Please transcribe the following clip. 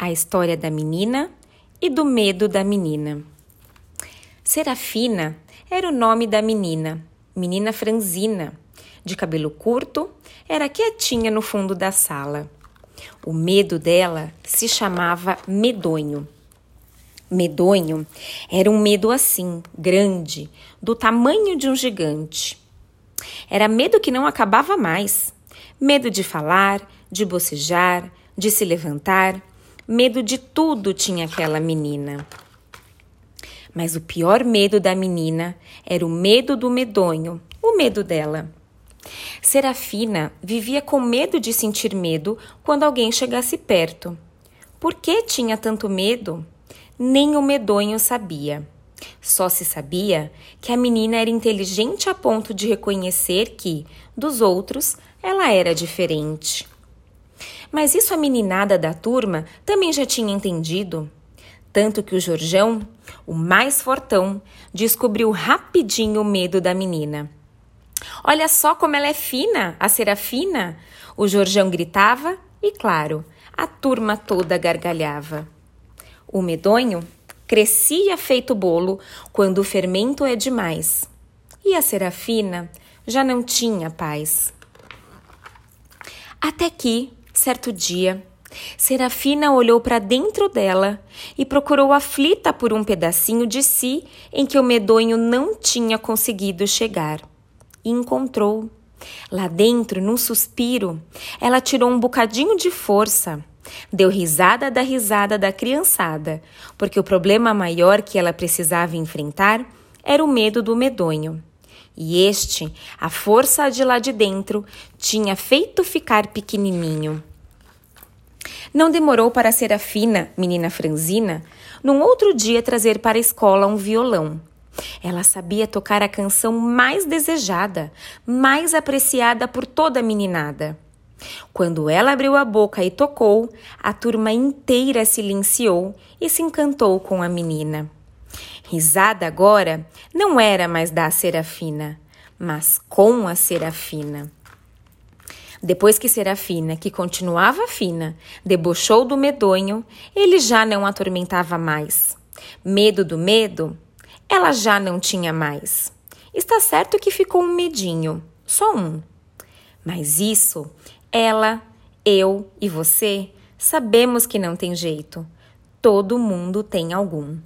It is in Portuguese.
A história da menina e do medo da menina. Serafina era o nome da menina, menina franzina, de cabelo curto, era quietinha no fundo da sala. O medo dela se chamava medonho. Medonho era um medo assim, grande, do tamanho de um gigante. Era medo que não acabava mais. Medo de falar, de bocejar, de se levantar, Medo de tudo tinha aquela menina. Mas o pior medo da menina era o medo do medonho, o medo dela. Serafina vivia com medo de sentir medo quando alguém chegasse perto. Por que tinha tanto medo? Nem o medonho sabia. Só se sabia que a menina era inteligente a ponto de reconhecer que, dos outros, ela era diferente. Mas isso a meninada da turma também já tinha entendido. Tanto que o Jorjão, o mais fortão, descobriu rapidinho o medo da menina. Olha só como ela é fina, a Serafina! O Jorjão gritava e, claro, a turma toda gargalhava. O medonho crescia feito bolo quando o fermento é demais. E a Serafina já não tinha paz. Até que, Certo dia, Serafina olhou para dentro dela e procurou aflita por um pedacinho de si em que o medonho não tinha conseguido chegar. E encontrou. Lá dentro, num suspiro, ela tirou um bocadinho de força. Deu risada da risada da criançada, porque o problema maior que ela precisava enfrentar era o medo do medonho. E este, a força de lá de dentro, tinha feito ficar pequenininho. Não demorou para Serafina, menina franzina, num outro dia trazer para a escola um violão. Ela sabia tocar a canção mais desejada, mais apreciada por toda a meninada. Quando ela abriu a boca e tocou, a turma inteira silenciou e se encantou com a menina. Risada agora não era mais da Serafina, mas com a Serafina. Depois que Serafina, que continuava fina, debochou do medonho, ele já não atormentava mais. Medo do medo, ela já não tinha mais. Está certo que ficou um medinho, só um. Mas isso, ela, eu e você sabemos que não tem jeito. Todo mundo tem algum.